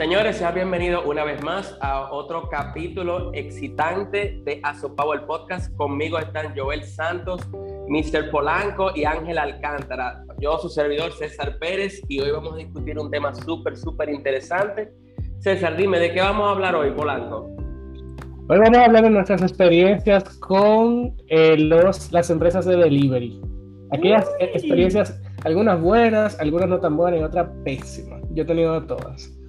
Señores, sean bienvenidos una vez más a otro capítulo excitante de Asopavo el Podcast. Conmigo están Joel Santos, Mr. Polanco y Ángel Alcántara. Yo, su servidor César Pérez, y hoy vamos a discutir un tema súper, súper interesante. César, dime, ¿de qué vamos a hablar hoy, Polanco? Hoy vamos a hablar de nuestras experiencias con eh, los, las empresas de delivery. Aquellas experiencias, algunas buenas, algunas no tan buenas y otras pésimas. Yo he tenido todas.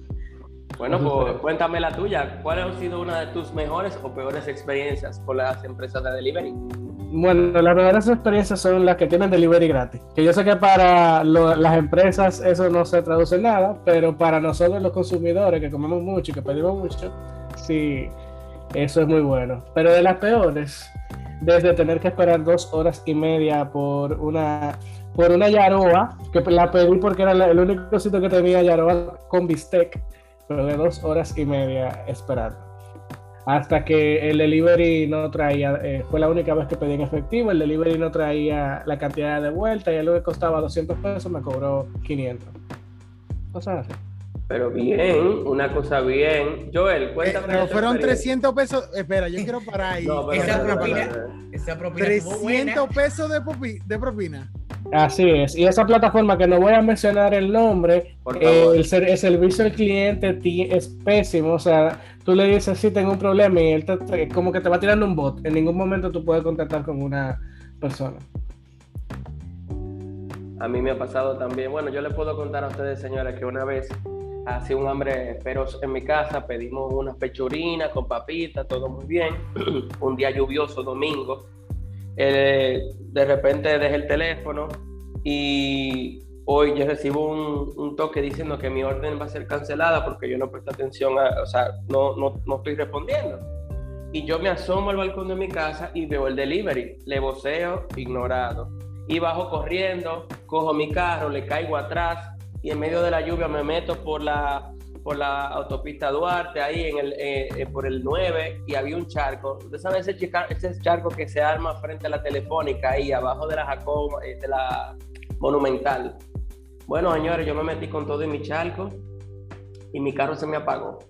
Bueno, pues cuéntame la tuya. ¿Cuál ha sido una de tus mejores o peores experiencias con las empresas de delivery? Bueno, las mejores experiencias son las que tienen delivery gratis. Que yo sé que para las empresas eso no se traduce en nada, pero para nosotros los consumidores que comemos mucho y que pedimos mucho, sí, eso es muy bueno. Pero de las peores, desde tener que esperar dos horas y media por una por una Yaroa, que la pedí porque era el único sitio que tenía Yaroa con bistec de dos horas y media esperando. Hasta que el delivery no traía, eh, fue la única vez que pedí en efectivo, el delivery no traía la cantidad de vuelta y lo que costaba 200 pesos me cobró 500. Cosas así. Pero bien, una cosa bien. Joel, cuéntame. Eh, fueron 300 pesos. Espera, yo quiero parar ahí. esa, propina, esa propina 300 pesos de, de propina. Así es. Y esa plataforma que no voy a mencionar el nombre, eh, el, servicio al cliente es pésimo. O sea, tú le dices, sí, tengo un problema y él te, como que te va tirando un bot. En ningún momento tú puedes contactar con una persona. A mí me ha pasado también. Bueno, yo le puedo contar a ustedes, señores, que una vez hacía un hambre feroz en mi casa, pedimos unas pechurinas con papitas, todo muy bien. un día lluvioso, domingo eh, de repente dejé el teléfono y hoy yo recibo un, toque diciendo que mi orden va a ser cancelada porque yo no presto atención, o sea, no, no, no estoy respondiendo. Y yo me asomo al balcón de mi casa y veo el delivery, le voceo, ignorado. Y bajo corriendo, cojo mi carro, le caigo atrás y en medio de la lluvia me meto por la, por la autopista Duarte, ahí en el, eh, eh, por el 9, y había un charco. Usted sabe ese, ese charco que se arma frente a la telefónica, ahí abajo de la Jacob, eh, de la Monumental. Bueno, señores, yo me metí con todo en mi charco y mi carro se me apagó.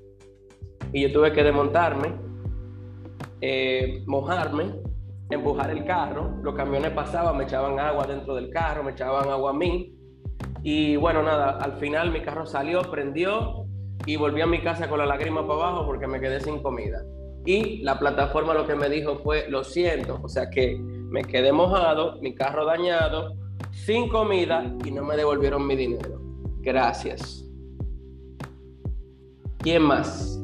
Y yo tuve que desmontarme, mojarme, empujar el carro. Los camiones pasaban, me echaban agua dentro del carro, me echaban agua a mí. Y bueno, nada, al final mi carro salió, prendió, y volví a mi casa con la lágrima para abajo porque me quedé sin comida. Y la plataforma lo que me dijo fue, lo siento, o sea que me quedé mojado, mi carro dañado, sin comida y no me devolvieron mi dinero. Gracias. ¿Quién más?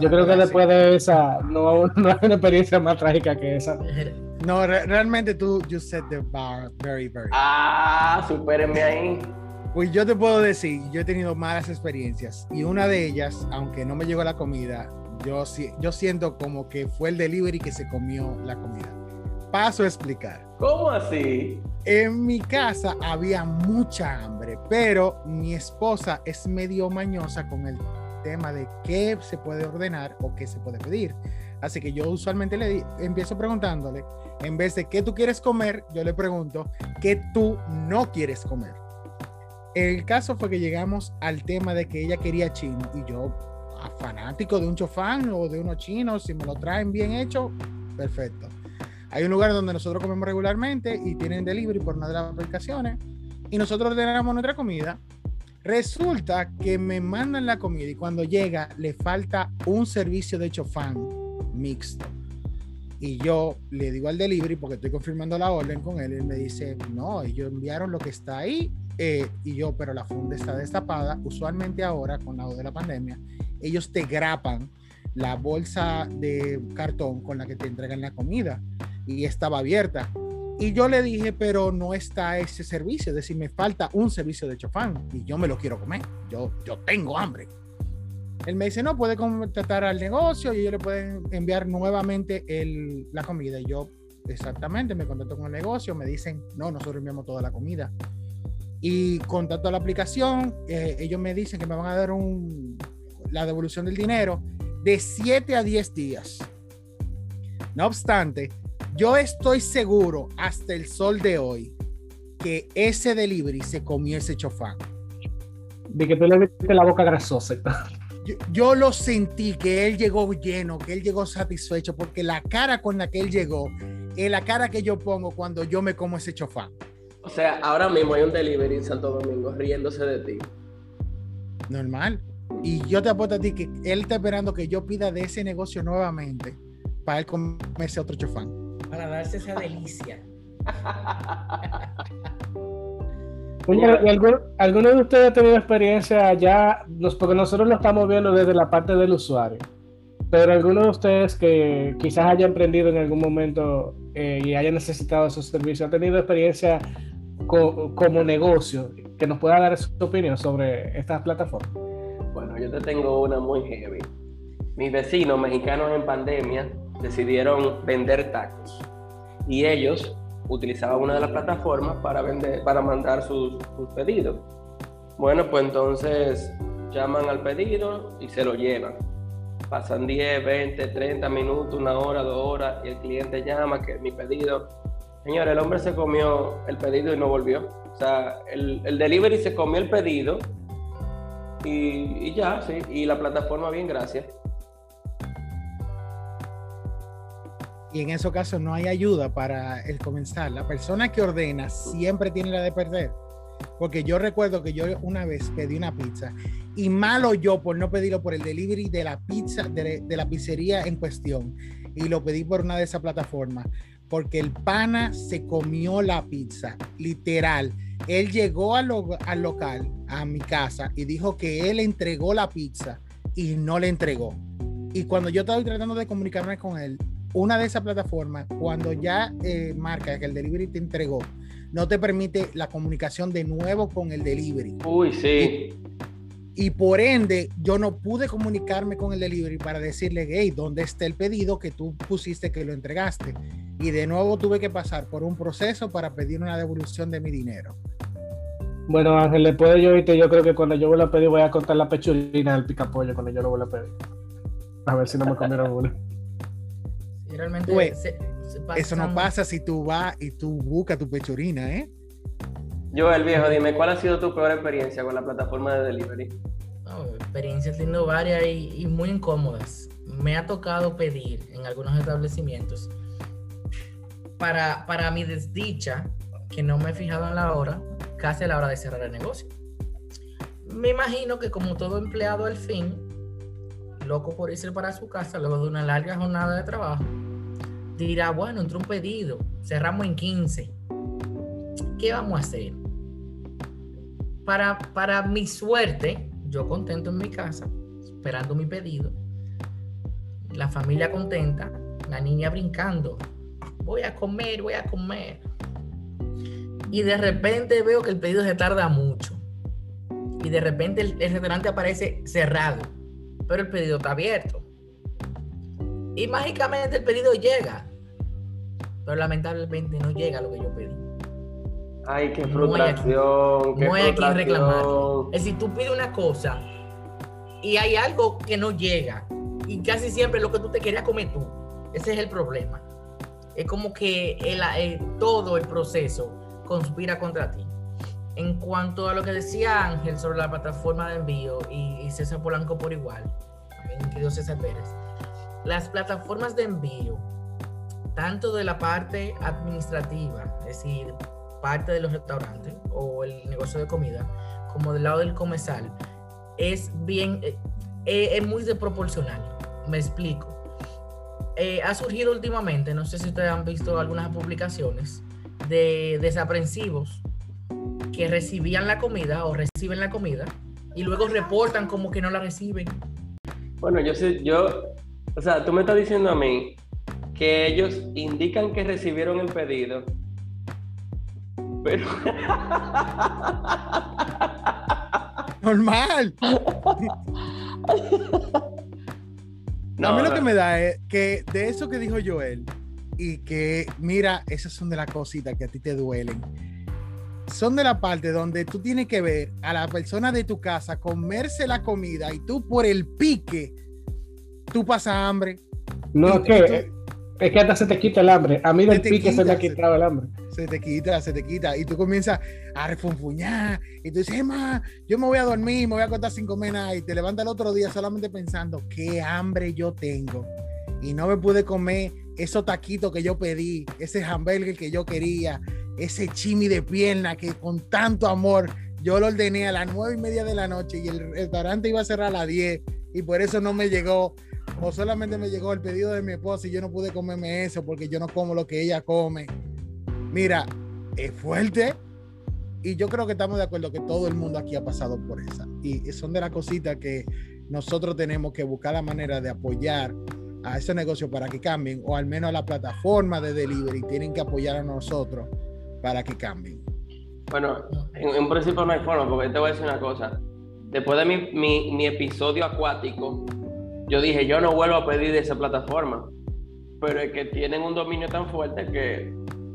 Yo creo que después de esa, no, no, hay una experiencia más trágica que esa. No, realmente tú, you set the bar very, very. Ah, supérenme ahí. Pues yo te puedo decir, yo he tenido malas experiencias y una de ellas, aunque no me llegó la comida, yo, yo siento como que fue el delivery que se comió la comida. Paso a explicar. ¿Cómo así? En mi casa había mucha hambre, pero mi esposa es medio mañosa con el tema de qué se puede ordenar o qué se puede pedir. Así que yo usualmente le empiezo preguntándole, en vez de qué tú quieres comer, yo le pregunto qué tú no quieres comer. El caso fue que llegamos al tema de que ella quería chino y yo, fanático de un chofán o de unos chinos, si me lo traen bien hecho, perfecto. Hay un lugar donde nosotros comemos regularmente y tienen delivery por una de las aplicaciones y nosotros ordenamos nuestra comida. Resulta que me mandan la comida y cuando llega le falta un servicio de chofán mixto. Y yo le digo al delivery, porque estoy confirmando la orden con él, él me dice, no, ellos enviaron lo que está ahí eh, y yo, pero la funda está destapada. Usualmente ahora, con la de la pandemia, ellos te grapan la bolsa de cartón con la que te entregan la comida y estaba abierta. Y yo le dije, pero no está ese servicio, es decir, me falta un servicio de chofán y yo me lo quiero comer, yo, yo tengo hambre. Él me dice, no, puede contratar al negocio y ellos le pueden enviar nuevamente el, la comida. Y yo, exactamente, me contacto con el negocio, me dicen, no, nosotros enviamos toda la comida y contacto a la aplicación, eh, ellos me dicen que me van a dar un, la devolución del dinero de 7 a 10 días. No obstante, yo estoy seguro hasta el sol de hoy que ese delivery se comió ese chofán. De que tú le viste la boca grasosa. yo, yo lo sentí que él llegó lleno, que él llegó satisfecho, porque la cara con la que él llegó es la cara que yo pongo cuando yo me como ese chofán. O sea, ahora mismo hay un delivery en Santo Domingo riéndose de ti. Normal. Y yo te apuesto a ti que él está esperando que yo pida de ese negocio nuevamente para él comerse otro chofán. Para darse esa delicia. Oye, ¿y algún- ¿Alguno de ustedes ha tenido experiencia ya? Nos- Porque nosotros lo estamos viendo desde la parte del usuario. Pero alguno de ustedes que quizás haya emprendido en algún momento eh, y haya necesitado esos servicios, ha tenido experiencia co- como negocio, que nos pueda dar su opinión sobre estas plataformas. Bueno, yo te tengo una muy heavy. Mis vecinos mexicanos en pandemia decidieron vender tacos y ellos utilizaban una de las plataformas para vender, para mandar sus, sus pedidos. Bueno, pues entonces llaman al pedido y se lo llevan. Pasan 10, 20, 30 minutos, una hora, dos horas y el cliente llama que mi pedido. Señor, el hombre se comió el pedido y no volvió. O sea, el, el delivery se comió el pedido y, y ya, sí. Y la plataforma, bien, gracias. Y en esos casos no hay ayuda para el comenzar. La persona que ordena siempre tiene la de perder. Porque yo recuerdo que yo una vez pedí una pizza y malo yo por no pedirlo por el delivery de la pizza, de, de la pizzería en cuestión. Y lo pedí por una de esas plataformas. Porque el pana se comió la pizza, literal. Él llegó al, lo- al local, a mi casa, y dijo que él entregó la pizza y no le entregó. Y cuando yo estaba tratando de comunicarme con él, una de esas plataformas, cuando ya eh, marca que el delivery te entregó, no te permite la comunicación de nuevo con el delivery. Uy, sí. Y por ende, yo no pude comunicarme con el delivery para decirle, hey, ¿dónde está el pedido que tú pusiste que lo entregaste? Y de nuevo tuve que pasar por un proceso para pedir una devolución de mi dinero. Bueno, Ángel, después de yo irte, yo creo que cuando yo vuelva a pedir, voy a contar la pechurina del picapollo cuando yo lo vuelva a pedir. A ver si no me comieron una. Y realmente Güey, se- se Eso no pasa si tú vas y tú buscas tu pechurina, ¿eh? Yo, el viejo, dime, ¿cuál ha sido tu peor experiencia con la plataforma de delivery? Experiencias teniendo varias y, muy incómodas. Me ha tocado pedir en algunos establecimientos para, para mi desdicha, que no me he fijado en la hora, casi la hora de cerrar el negocio. Me imagino que como todo empleado al fin, loco por irse para su casa luego de una larga jornada de trabajo, dirá, bueno, entró un pedido, cerramos en 15. ¿Qué vamos a hacer? Para, para mi suerte, yo contento en mi casa, esperando mi pedido, la familia contenta, la niña brincando, voy a comer, voy a comer. Y de repente veo que el pedido se tarda mucho. Y de repente el, el restaurante aparece cerrado, pero el pedido está abierto. Y mágicamente el pedido llega, pero lamentablemente no llega lo que yo pedí. Ay, qué aquí- frustración, qué no hay a quien reclamar. Es decir, tú pides una cosa y hay algo que no llega y casi siempre lo que tú te querías comer tú. Ese es el problema. Es como que el- el- todo el proceso conspira contra ti. En cuanto a lo que decía Ángel sobre la plataforma de envío y, y César Polanco por igual, también querido César Pérez, las plataformas de envío, tanto de la parte administrativa, es decir, parte de los restaurantes o el negocio de comida, como del lado del comensal, es bien, eh, eh, es muy desproporcional. Me explico. Eh, ha surgido últimamente, no sé si ustedes han visto algunas publicaciones de desaprensivos que recibían la comida o reciben la comida y luego reportan como que no la reciben. Bueno, yo sé, yo, o sea, tú me estás diciendo a mí que ellos indican que recibieron el pedido, pero Normal. no, a mí lo que me da es que de eso que dijo Joel y que mira, esas son de las cositas que a ti te duelen. Son de la parte donde tú tienes que ver a la persona de tu casa comerse la comida y tú por el pique, tú pasas hambre. No, Y- es que y tú- Es que hasta se te quita el hambre. A mí Se del te pique se me ha quitado el hambre. se te quita, se te quita. Y tú comienzas a refunfuñar. Y tú dices, ma, yo me voy a dormir, me voy a acostar sin comer nada. Y te levantas el otro día solamente pensando, qué hambre yo tengo. Y no me pude comer esos taquitos que yo pedí, ese hamburger que yo quería, ese chimi de pierna que con tanto amor yo lo ordené a las nueve y media de la noche y el restaurante iba a cerrar a las 10 y por eso no me llegó. O solamente me llegó el pedido de mi esposa y yo no pude comerme eso porque yo no como lo que ella come. Mira, es fuerte. Y yo creo que estamos de acuerdo que todo el mundo aquí ha pasado por esa. Y son de las cositas que nosotros tenemos que buscar la manera de apoyar a ese negocio para que cambien, o al menos a la plataforma de delivery tienen que apoyar a nosotros para que cambien. Bueno, en, principio no hay forma, porque te voy a decir una cosa. Después de mi, mi episodio acuático, yo dije, yo no vuelvo a pedir de esa plataforma. Pero es que tienen un dominio tan fuerte que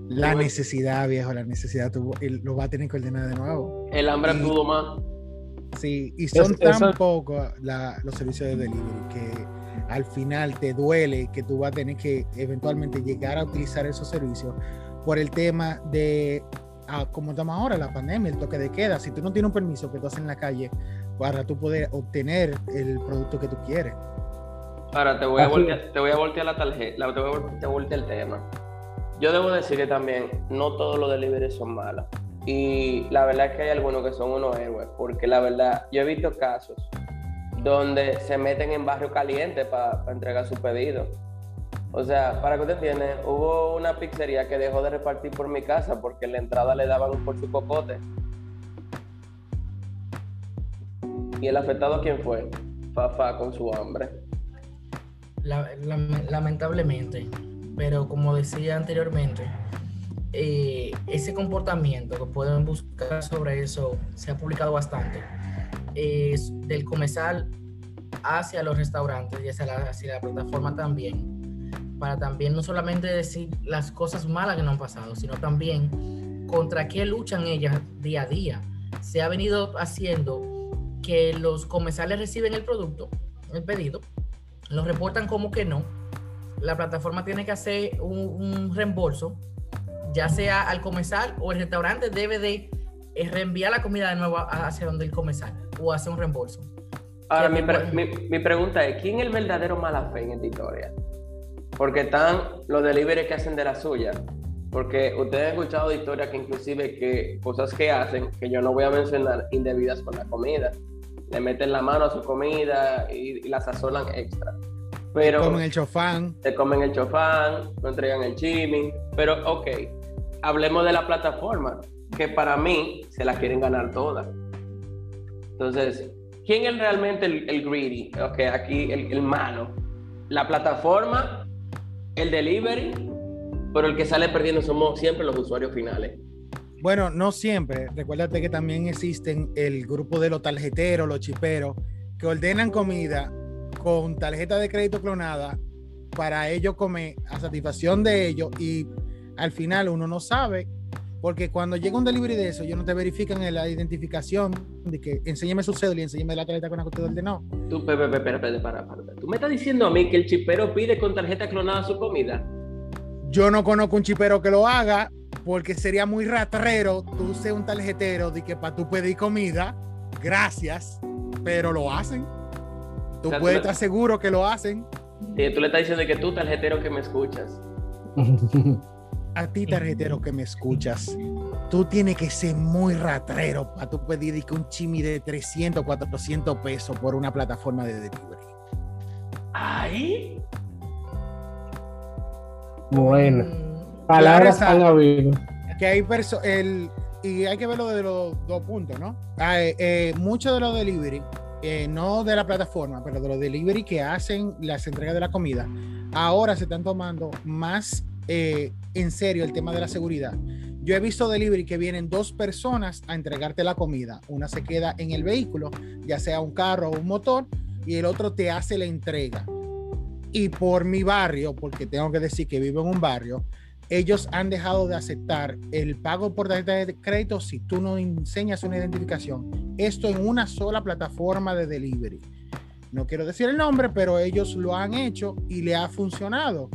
La necesidad, viejo, la necesidad tuvo, lo va a tener que ordenar de nuevo. el hambre Y- pudo más. Sí, y son Es- tan pocos los servicios de delivery que al final te duele que tú vas a tener que eventualmente llegar a utilizar esos servicios por el tema de, ah, como estamos ahora, la pandemia, el toque de queda. Si tú no tienes un permiso que tú haces en la calle para tú poder obtener el producto que tú quieres. Ahora te voy a voltear, te voy a voltear la tarjeta, te voy a vol- te voltear el tema. Yo debo decir que también no todos los deliveries son malos. Y la verdad es que hay algunos que son unos héroes, porque la verdad, yo he visto casos donde se meten en barrio caliente para entregar su pedido. O sea, para que usted entienda, hubo una pizzería que dejó de repartir por mi casa porque en la entrada le daban por su cocote. ¿Y el afectado quién fue? Fafa con su hambre. La- lame- lamentablemente, pero como decía anteriormente, eh, ese comportamiento que pueden buscar sobre eso se ha publicado bastante, es del comensal hacia los restaurantes y hacia la, hacia la plataforma también, para también no solamente decir las cosas malas que no han pasado, sino también contra qué luchan ellas día a día. Se ha venido haciendo que los comensales reciben el producto, el pedido, lo reportan como que no. La plataforma tiene que hacer un, un reembolso, ya sea al comensal o el restaurante debe de eh, reenviar la comida de nuevo hacia donde el comensal o hacer un reembolso. Ahora, pre- mi- mi pregunta es, ¿quién es el verdadero mala fe en esta historia? Porque están los deliveries que hacen de la suya. Porque ustedes han escuchado de historias que inclusive que cosas que hacen, que yo no voy a mencionar, indebidas con la comida. Le meten la mano a su comida y, y la sazonan extra. Pero Como en el chofán. te comen el chofán, no entregan el chimi. Pero, ok, hablemos de la plataforma, que para mí se la quieren ganar todas. Entonces, ¿quién es realmente el, el greedy? Ok, aquí el, el malo. La plataforma, el delivery, pero el que sale perdiendo somos siempre los usuarios finales. Bueno, no siempre. Recuérdate que también existen el grupo de los tarjeteros, los chiperos, que ordenan comida con tarjeta de crédito clonada para ellos comer a satisfacción de ellos y al final uno no sabe porque cuando llega un delivery de eso, ellos no te verifican en la identificación de que enséñame su cédula y enséñame la tarjeta con la que usted ordenó. Tú, espera, espera, para, para. Tú me estás diciendo a mí que el chipero pide con tarjeta clonada su comida. Yo no conozco un chipero que lo haga porque sería muy ratrero tú ser un tarjetero de que para tú pedir comida, gracias, pero lo hacen. Tú O sea, tú puedes le- estar seguro que lo hacen. Tú le estás diciendo que tú, tarjetero que me escuchas, A ti, tarjetero que me escuchas, tú tienes que ser muy ratrero para tú pedir que un chimi de 300, 400 pesos por una plataforma de delivery. ¡ay! bueno, Mm, palabras han habido. que hay perso el y hay que verlo de los dos puntos, ¿no? Ah, eh, eh, mucho de los delivery, eh, no de la plataforma, pero de los delivery que hacen las entregas de la comida, ahora se están tomando más eh, en serio el tema de la seguridad. Yo he visto delivery que vienen dos personas a entregarte la comida. Una se queda en el vehículo, ya sea un carro o un motor, y el otro te hace la entrega. Y por mi barrio, porque tengo que decir que vivo en un barrio, ellos han dejado de aceptar el pago por tarjeta de crédito si tú no enseñas una identificación. Esto en una sola plataforma de delivery. No quiero decir el nombre, pero ellos lo han hecho y le ha funcionado.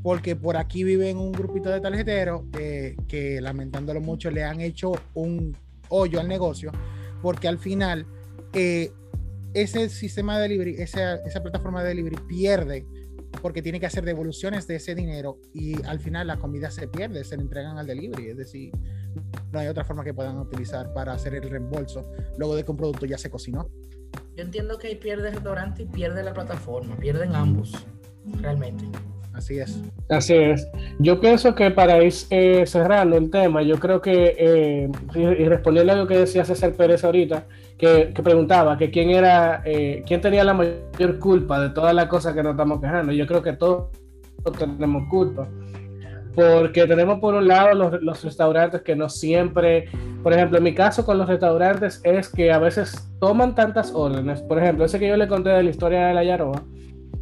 porque por aquí viven un grupito de tarjeteros eh, que lamentándolo mucho le han hecho un hoyo al negocio, porque al final eh, ese sistema de delivery, esa, esa plataforma de delivery pierde porque tiene que hacer devoluciones de ese dinero y al final la comida se pierde, se le entregan al delivery, es decir, no hay otra forma que puedan utilizar para hacer el reembolso luego de que un producto ya se cocinó. Yo entiendo que ahí pierde el restaurante y pierde la plataforma, pierden ambos, realmente. Así es. Así es. Yo pienso que para ir eh, cerrando el tema, yo creo que, eh, y, respondiendo a lo que decía César Pérez ahorita, que, que preguntaba que quién era, eh, quién tenía la mayor culpa de todas las cosas que nos estamos quejando. Yo creo que todos tenemos culpa. Porque tenemos por un lado los, los restaurantes que no siempre, por ejemplo, en mi caso con los restaurantes es que a veces toman tantas órdenes. Por ejemplo, ese que yo le conté de la historia de la Yaroa,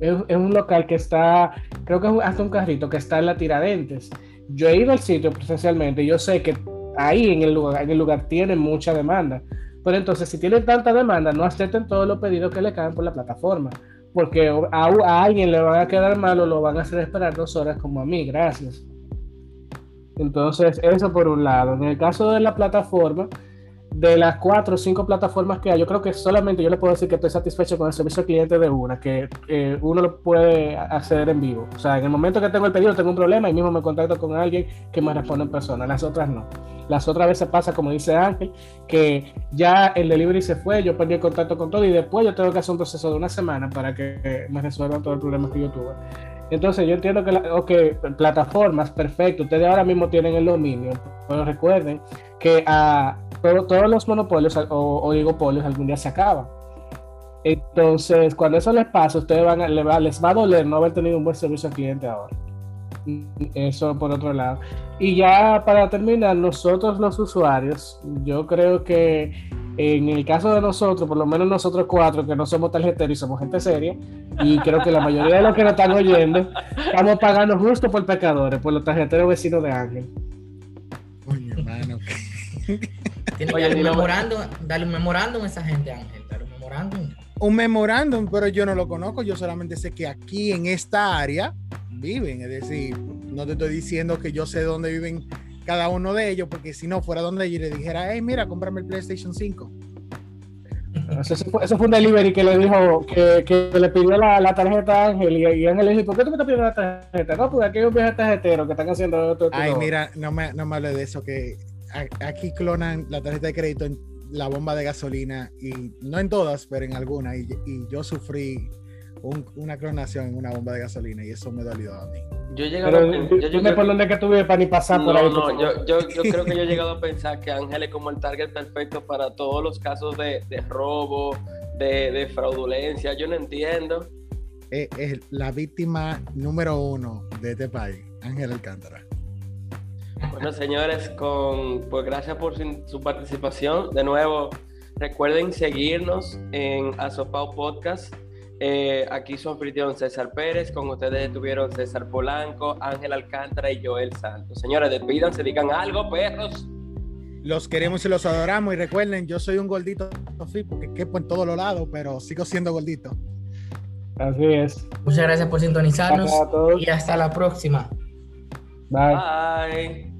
es, un local que está, creo que es hasta un carrito que está en la Tiradentes. Yo he ido al sitio presencialmente y yo sé que ahí en el lugar, en el lugar tienen mucha demanda. Pero entonces, si tienen tanta demanda, no acepten todos los pedidos que le caen por la plataforma. Porque a, a alguien le van a quedar mal o lo van a hacer esperar dos horas como a mí. Gracias. Entonces, eso por un lado. En el caso de la plataforma, de las cuatro o cinco plataformas que hay, yo creo que solamente yo le puedo decir que estoy satisfecho con el servicio al cliente de una, que eh, uno lo puede acceder en vivo. O sea, en el momento que tengo el pedido, tengo un problema y mismo me contacto con alguien que me responde en persona. Las otras no. Las otras veces pasa, como dice Ángel, que ya el delivery se fue, yo perdí el contacto con todo y después yo tengo que hacer un proceso de una semana para que me resuelvan todo el problema que yo tuve. Entonces yo entiendo que, la, okay, plataformas, perfecto, ustedes ahora mismo tienen el dominio, pero recuerden que a todo, todos los monopolios o, o, oligopolios algún día se acaban. Entonces, cuando eso les pasa, ustedes van a, les, va, les va a doler no haber tenido un buen servicio al cliente ahora. Eso por otro lado. Y ya para terminar, nosotros los usuarios, yo creo que en el caso de nosotros, por lo menos nosotros cuatro, que no somos tarjeteros y somos gente seria, y creo que la mayoría de los que nos están oyendo, estamos pagando justo por pecadores, por los tarjeteros vecinos de Ángel. Coño, hermano. Tiene que darle un memorándum, darle un memorándum a esa gente, Ángel. Darle un memorándum. Un memorándum, pero yo no lo conozco. Yo solamente sé que aquí en esta área viven. Es decir, no te estoy diciendo que yo sé dónde viven cada uno de ellos, porque si no fuera donde yo le dijera, hey, mira, cómprame el PlayStation 5. Eso fue, eso fue, un delivery que le dijo que, que le pidió la, la, tarjeta a Ángel y, y, Ángel le dijo, ¿por qué tú me estás pidiendo la tarjeta? No, porque aquí hay un viaje tarjetero que están haciendo otro, Ay, mira, no me, no me hable de eso, que aquí clonan la tarjeta de crédito en la bomba de gasolina y no en todas, pero en algunas. Y, y yo sufrí un, una clonación en una bomba de gasolina y eso me dolió a mí. Yo he llegado Pero, a yo, yo, yo por donde que tuve para ni pasar no, por ahí. No, yo, yo, yo, creo que yo he llegado a pensar que Ángel es como el target perfecto para todos los casos de, de robo, de, de, fraudulencia. Yo no entiendo. Es, es, la víctima número uno de este país, Ángel Alcántara. Bueno, señores, con, pues gracias por su, su participación. De nuevo, recuerden seguirnos en Asopao Podcast eh, aquí su anfitrión César Pérez, con ustedes estuvieron César Polanco, Ángel Alcántara y Joel Santos. Señores, despídanse, digan algo, perros. Los queremos y los adoramos y recuerden, yo soy un gordito porque quepo en todos los lados, pero sigo siendo gordito. Así es. Muchas gracias por sintonizarnos y hasta la próxima. 拜。